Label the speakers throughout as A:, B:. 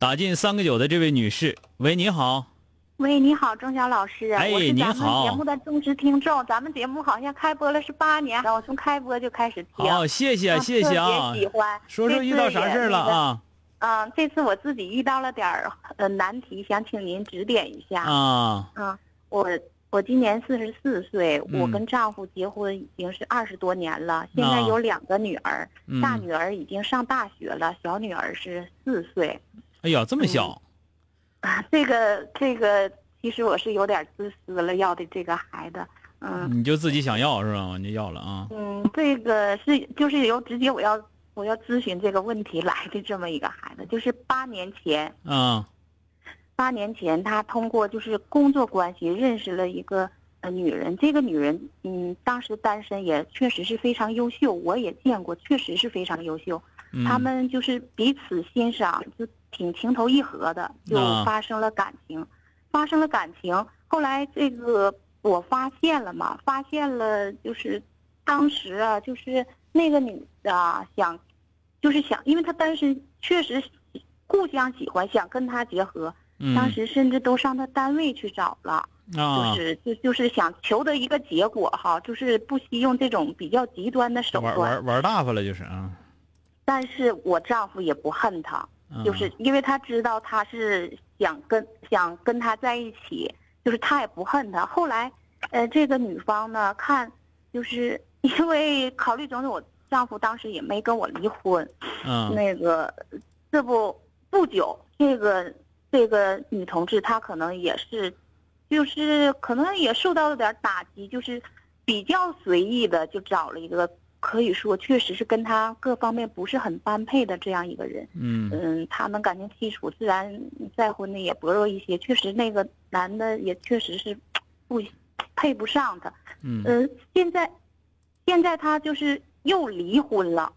A: 打进三个九的这位女士，喂，你好。
B: 喂，你好，钟晓老师。
A: 哎，
B: 我是咱们
A: 好。
B: 节目的忠实听众，咱们节目好像开播了是八年，我从开播就开始听。
A: 好，谢谢，谢谢
B: 啊。特别喜欢。
A: 说说遇到啥事了啊？
B: 嗯，这次我自己遇到了点儿呃难题，想请您指点一下。
A: 啊。
B: 嗯，我我今年四十四岁，我跟丈夫结婚已经是二十多年了，现在有两个女儿，大女儿已经上大学了，小女儿是四岁。
A: 哎呀，这么小。
B: 啊，这个这个，其实我是有点自私了，要的这个孩子，嗯，
A: 你就自己想要是吧？你就要了啊。
B: 嗯，这个是就是由直接我要我要咨询这个问题来的这么一个孩子，就是八年前，
A: 啊，
B: 八年前他通过就是工作关系认识了一个呃女人，这个女人嗯当时单身也确实是非常优秀，我也见过，确实是非常优秀，他们就是彼此欣赏就。挺情投意合的，就发生了感情，发生了感情。后来这个我发现了嘛，发现了就是，当时啊，就是那个女的想，就是想，因为她单身，确实互相喜欢，想跟他结合。当时甚至都上他单位去找了，就是就就是想求得一个结果哈，就是不惜用这种比较极端的手段。
A: 玩玩玩大发了就是啊。
B: 但是我丈夫也不恨她。就是因为他知道她是想跟想跟他在一起，就是他也不恨她。后来，呃，这个女方呢，看，就是 因为考虑种种，我丈夫当时也没跟我离婚。
A: 嗯。
B: 那个，这不不久，这个这个女同志她可能也是，就是可能也受到了点打击，就是比较随意的就找了一个。可以说，确实是跟他各方面不是很般配的这样一个人。
A: 嗯
B: 嗯，他们感情基础自然再婚的也薄弱一些。确实，那个男的也确实是不配不上他。
A: 嗯
B: 现在现在他就是又离婚了。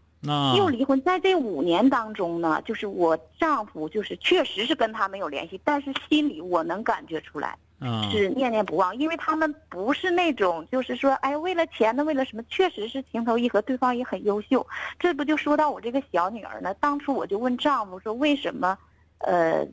B: 又离婚，在这五年当中呢，就是我丈夫就是确实是跟他没有联系，但是心里我能感觉出来。是念念不忘，因为他们不是那种，就是说，哎，为了钱呢，为了什么？确实是情投意合，对方也很优秀。这不就说到我这个小女儿呢？当初我就问丈夫说，为什么，呃，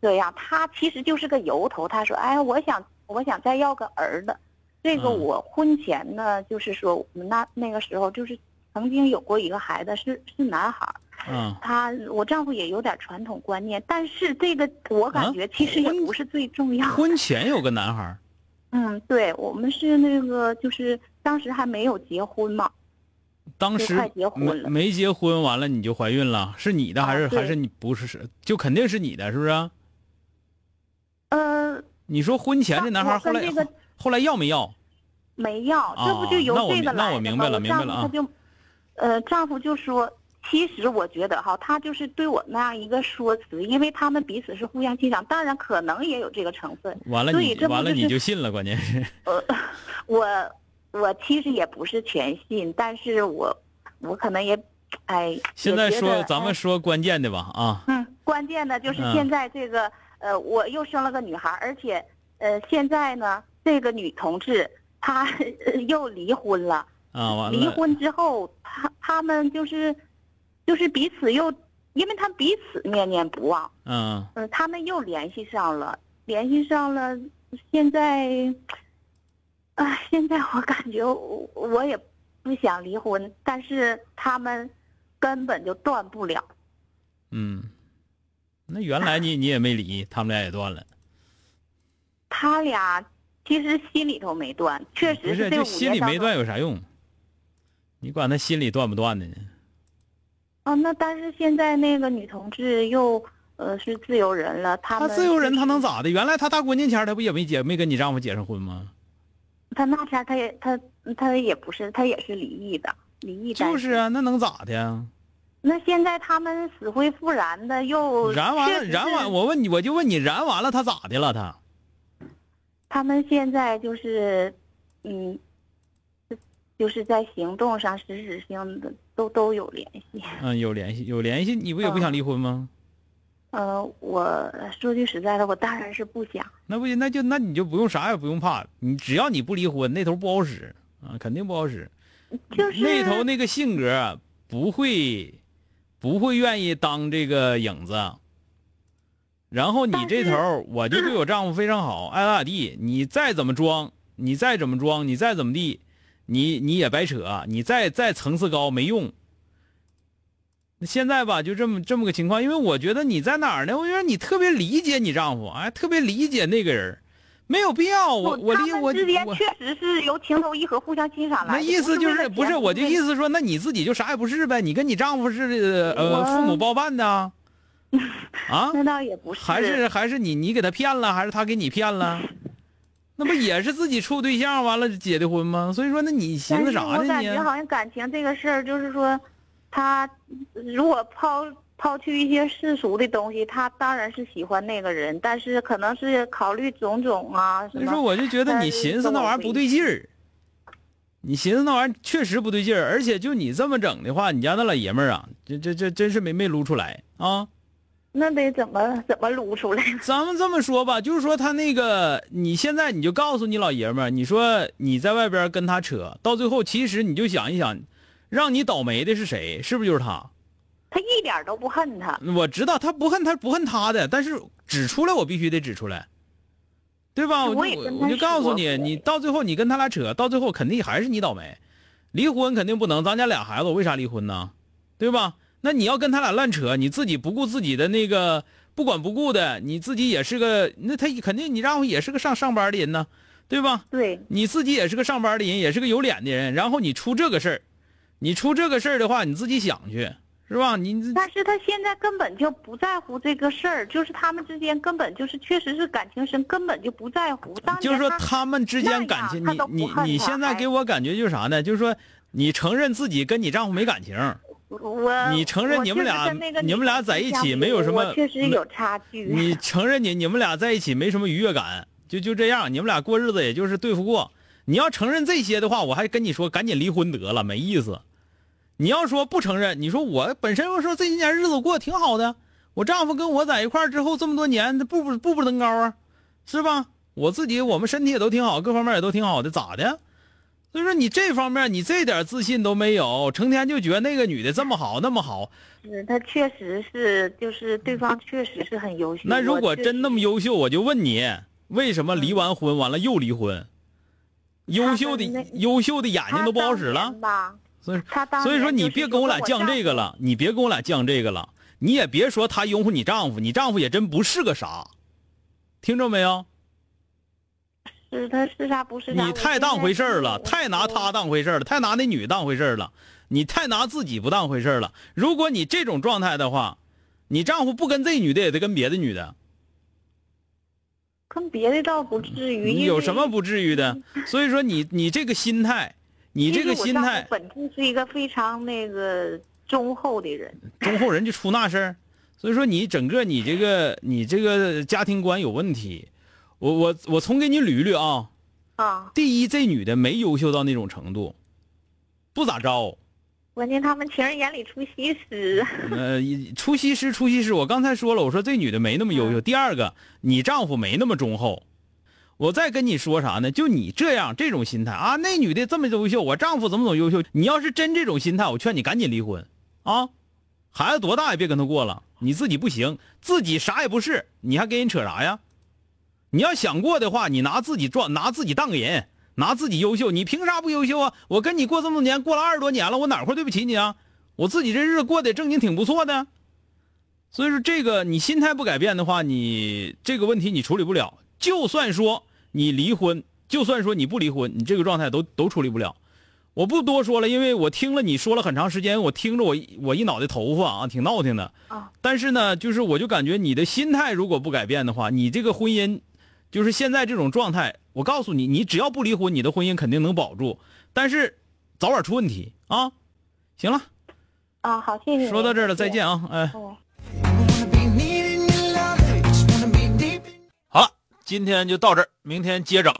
B: 这样？他其实就是个由头。他说，哎，我想，我想再要个儿子。这个我婚前呢，就是说，我们那那个时候就是曾经有过一个孩子，是是男孩。
A: 嗯，
B: 他我丈夫也有点传统观念，但是这个我感觉其实也不是最重要。
A: 婚前有个男孩
B: 嗯，对，我们是那个就是当时还没有结婚嘛。
A: 当时
B: 快结婚了，
A: 没结婚完了你就怀孕了？是你的还是还是你不是是？就肯定是你的，是不是？
B: 呃，
A: 你说婚前这男孩后来后来要没要？
B: 没要，这不就由这个
A: 来？那我明白了，明白了啊。
B: 他就，呃，丈夫就说。其实我觉得哈，他就是对我那样一个说辞，因为他们彼此是互相欣赏，当然可能也有这个成分。
A: 完了
B: 你
A: 完了你就信了，关键是。
B: 呃，我我其实也不是全信，但是我我可能也，哎。
A: 现在说咱们说关键的吧啊。
B: 嗯，关键的就是现在这个呃，我又生了个女孩，而且呃，现在呢，这个女同志她 又离婚了。
A: 啊，完了。
B: 离婚之后，他他们就是。就是彼此又，因为他彼此念念不忘，
A: 嗯
B: 嗯，他们又联系上了，联系上了，现在，啊，现在我感觉我也不想离婚，但是他们根本就断不了，
A: 嗯，那原来你 你也没离，他们俩也断了，
B: 他俩其实心里头没断，确
A: 实是
B: 这
A: 心里没断有啥用？你管他心里断不断的呢？
B: 啊。那但是现在那个女同志又呃是自由人了，她
A: 她自由人，她能咋的？原来她大过年前她不也没结没跟你丈夫结上婚吗？
B: 她那前她也她她也不是，她也是离异的，离异。
A: 就是啊，那能咋的呀？
B: 那现在他们死灰复燃的又
A: 燃完了，燃完，我问你，我就问你，燃完了他咋的了？他
B: 他们现在就是，嗯，就就是在行动上实质性的都都有联系。
A: 嗯有联系，有联系，你不也不想离婚吗？
B: 呃，我说句实在的，我当然是不想。
A: 那不行，那就那你就不用啥也不用怕，你只要你不离婚，那头不好使啊，肯定不好使。
B: 就是
A: 那头那个性格啊不会，不会愿意当这个影子。然后你这头，我就对我丈夫非常好，爱咋咋地。你再怎么装，你再怎么装，你再怎么地，你你也白扯，你再再层次高没用。那现在吧，就这么这么个情况，因为我觉得你在哪儿呢？我觉得你特别理解你丈夫，哎，特别理解那个人，没有必要。我我
B: 他
A: 理我
B: 之间确实是由情投意合、互相欣赏来的。
A: 那意思就是不是我就意
B: 思
A: 思说，那你自己就啥也不是呗？你跟你丈夫是呃
B: 我
A: 父母包办的 啊？啊？
B: 那倒也不是，
A: 还是还是你你给他骗了，还是他给你骗了？那不也是自己处对象完了结的婚吗？所以说，那你寻思啥呢我？
B: 感觉好像感情这个事儿，就是说，他如果抛抛去一些世俗的东西，他当然是喜欢那个人，但是可能是考虑种种啊什
A: 所以说，我就觉得你寻思那玩意儿不对劲儿，你寻思那玩意儿确实不对劲儿，而且就你这么整的话，你家那老爷们儿啊，这这这真是没没撸出来啊。
B: 那得怎么怎么撸出来？
A: 咱们这么说吧，就是说他那个，你现在你就告诉你老爷们儿，你说你在外边跟他扯，到最后其实你就想一想，让你倒霉的是谁？是不是就是他？
B: 他一点都不恨他，
A: 我知道他不恨他不恨他的，但是指出来我必须得指出来，对吧？我就
B: 我
A: 就告诉你，你到最后你跟他俩扯，到最后肯定还是你倒霉。离婚肯定不能，咱家俩孩子，我为啥离婚呢？对吧？那你要跟他俩乱扯，你自己不顾自己的那个不管不顾的，你自己也是个，那他肯定你丈夫也是个上上班的人呢，对吧？
B: 对，
A: 你自己也是个上班的人，也是个有脸的人，然后你出这个事儿，你出这个事儿的话，你自己想去，是吧？你
B: 但是他现在根本就不在乎这个事儿，就是他们之间根本就是确实是感情深，根本就不在乎。当
A: 就是说
B: 他
A: 他们之间感情，你你你现在给我感觉就是啥呢？就是说你承认自己跟你丈夫没感情，
B: 我
A: 你承认你们俩你们俩在一起没有什么
B: 确实有差距。
A: 你承认你你们俩在一起没什么愉悦感，就就这样，你们俩过日子也就是对付过。你要承认这些的话，我还跟你说赶紧离婚得了，没意思。你要说不承认，你说我本身我说这些年日子过得挺好的，我丈夫跟我在一块儿之后这么多年，他步步步步登高啊，是吧？我自己我们身体也都挺好，各方面也都挺好的，咋的？所以说你这方面你这点自信都没有，成天就觉得那个女的这么好那么好，
B: 是她确实是，就是对方确实是很优秀。
A: 那如果真那么优秀，我就问你，为什么离完婚完了又离婚？优秀的优秀的眼睛都不好使了？所以所以说你别跟我俩犟这个了，你别跟我俩犟这个了，你也别说他拥护你丈夫，你丈夫也真不是个啥，听着没有？
B: 是他是啥不是啥？
A: 你太当回事儿了，太拿他当回事儿了，太拿那女当回事儿了，你太拿自己不当回事儿了。如果你这种状态的话，你丈夫不跟这女的，也得跟别的女的。
B: 跟别的倒不至于。
A: 你有什么不至于的？所以说你你这个心态，你这个心态，
B: 本质是一个非常那个忠厚的人。
A: 忠厚人就出那事儿。所以说你整个你这个你这个家庭观有问题。我我我从给你捋一捋啊。
B: 啊，
A: 第一，这女的没优秀到那种程度，不咋着。
B: 关键他们情人眼里出西施。
A: 呃，出西施，出西施。我刚才说了，我说这女的没那么优秀。第二个，你丈夫没那么忠厚。我再跟你说啥呢？就你这样这种心态啊，那女的这么优秀，我丈夫怎么怎么优秀？你要是真这种心态，我劝你赶紧离婚啊！孩子多大也别跟他过了，你自己不行，自己啥也不是，你还跟人扯啥呀？你要想过的话，你拿自己装，拿自己当个人，拿自己优秀，你凭啥不优秀啊？我跟你过这么多年，过了二十多年了，我哪块对不起你啊？我自己这日子过得正经挺不错的，所以说这个你心态不改变的话，你这个问题你处理不了。就算说你离婚，就算说你不离婚，你这个状态都都处理不了。我不多说了，因为我听了你说了很长时间，我听着我我一脑袋头发啊，挺闹挺的。
B: 啊，
A: 但是呢，就是我就感觉你的心态如果不改变的话，你这个婚姻，就是现在这种状态，我告诉你，你只要不离婚，你的婚姻肯定能保住。但是早晚出问题啊！行了，
B: 啊，好，谢谢。
A: 说到这儿了，再。见啊！哎，
B: 哦。
A: 好了，今天就到这儿，明天接整。